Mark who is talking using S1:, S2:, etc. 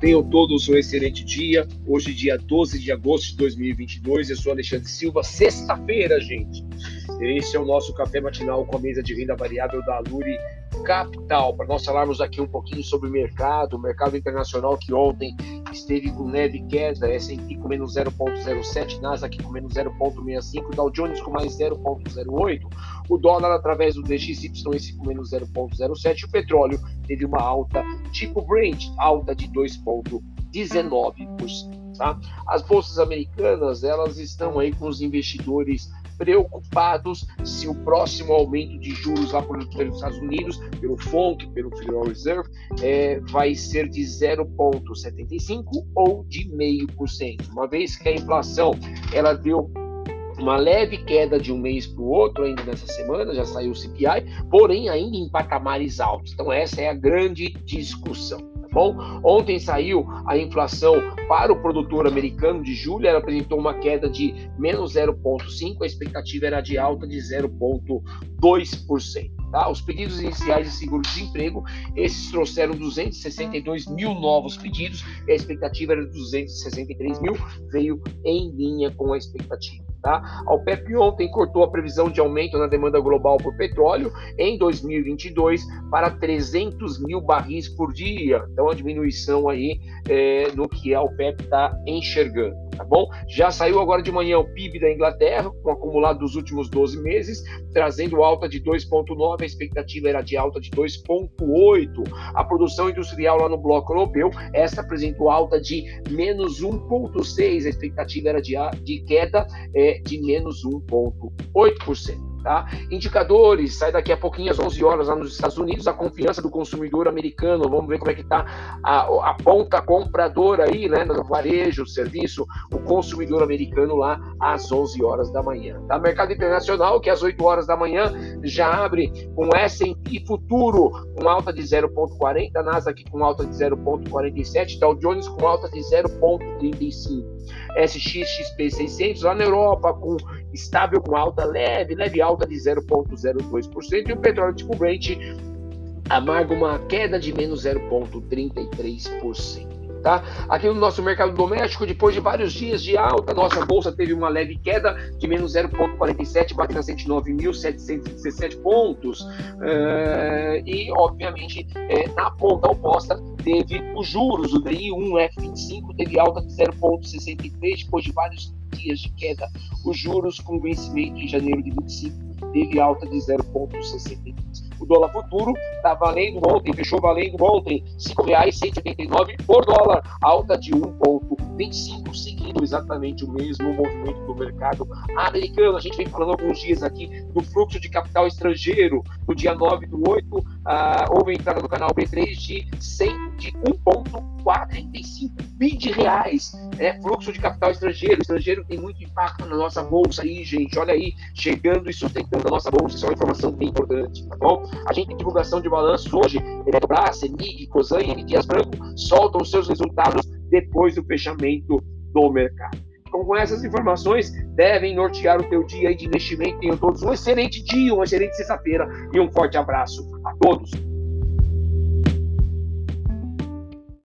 S1: Tenham todos um excelente dia. Hoje, dia 12 de agosto de 2022, eu sou Alexandre Silva. Sexta-feira, gente. Esse é o nosso café matinal com a mesa de renda variável da Luri Capital. Para nós falarmos aqui um pouquinho sobre o mercado, o mercado internacional que ontem esteve com leve queda, S&P com menos 0,07, Nasdaq com menos 0,65, Dow Jones com mais 0,08, o dólar através do DXY com menos 0,07, o petróleo teve uma alta tipo Brent, alta de 2,19%. Tá? As bolsas americanas elas estão aí com os investidores preocupados se o próximo aumento de juros lá pelos Estados Unidos, pelo FONC, pelo Federal Reserve, é, vai ser de 0,75 ou de 0,5%. Uma vez que a inflação ela deu uma leve queda de um mês para o outro ainda nessa semana, já saiu o CPI, porém ainda em patamares altos. Então essa é a grande discussão bom? Ontem saiu a inflação para o produtor americano de julho, ela apresentou uma queda de menos 0,5%, a expectativa era de alta de 0,2%. Tá? Os pedidos iniciais de seguro-desemprego, esses trouxeram 262 mil novos pedidos, a expectativa era de 263 mil, veio em linha com a expectativa. Tá? A OPEP ontem cortou a previsão de aumento na demanda global por petróleo em 2022 para 300 mil barris por dia. Então, a diminuição aí é, no que a OPEP está enxergando. Tá bom? Já saiu agora de manhã o PIB da Inglaterra, com acumulado dos últimos 12 meses, trazendo alta de 2,9, a expectativa era de alta de 2,8. A produção industrial lá no bloco europeu, essa apresentou alta de menos 1,6, a expectativa era de, de queda é, de menos 1,8%. Tá? Indicadores, sai daqui a pouquinho às 11 horas lá nos Estados Unidos, a confiança do consumidor americano, vamos ver como é que está a, a, ponta compradora aí, né, no varejo, serviço, o consumidor americano lá às 11 horas da manhã. Tá? Mercado internacional, que às 8 horas da manhã já abre com S&P futuro com alta de 0,40, Nasdaq com alta de 0,47, Dow Jones com alta de 0,35. SXXP 600 lá na Europa com estável com alta leve, leve alta de 0,02%, e o petróleo tipo Brent amarga uma queda de menos 0,33%. Tá? Aqui no nosso mercado doméstico, depois de vários dias de alta, nossa bolsa teve uma leve queda de menos 0,47, batendo a 109.717 pontos. Uh, e, obviamente, é, na ponta oposta, teve os juros, o DI 1F25 teve alta de 0,63 depois de vários dias de queda. Os juros com vencimento em janeiro de 25 teve alta de 0,63. O dólar futuro está valendo ontem, fechou valendo ontem R$ 5,189 por dólar, alta de 1,25, seguindo exatamente o mesmo movimento do mercado americano. A gente vem falando alguns dias aqui do fluxo de capital estrangeiro. No dia 9 do 8, ah, houve entrada no canal B3 de 100 de 1,45 bi de reais. É fluxo de capital estrangeiro. O estrangeiro tem muito impacto na nossa bolsa aí, gente. Olha aí, chegando e sustentando a nossa bolsa. Isso é uma informação bem importante, tá bom? A gente tem divulgação de balanços hoje. Eletrobras, CEMIG, Cosan e. Dias Branco soltam seus resultados depois do fechamento do mercado. Então, com essas informações, devem nortear o teu dia de investimento. Tenham todos um excelente dia, uma excelente sexta-feira e um forte abraço a todos.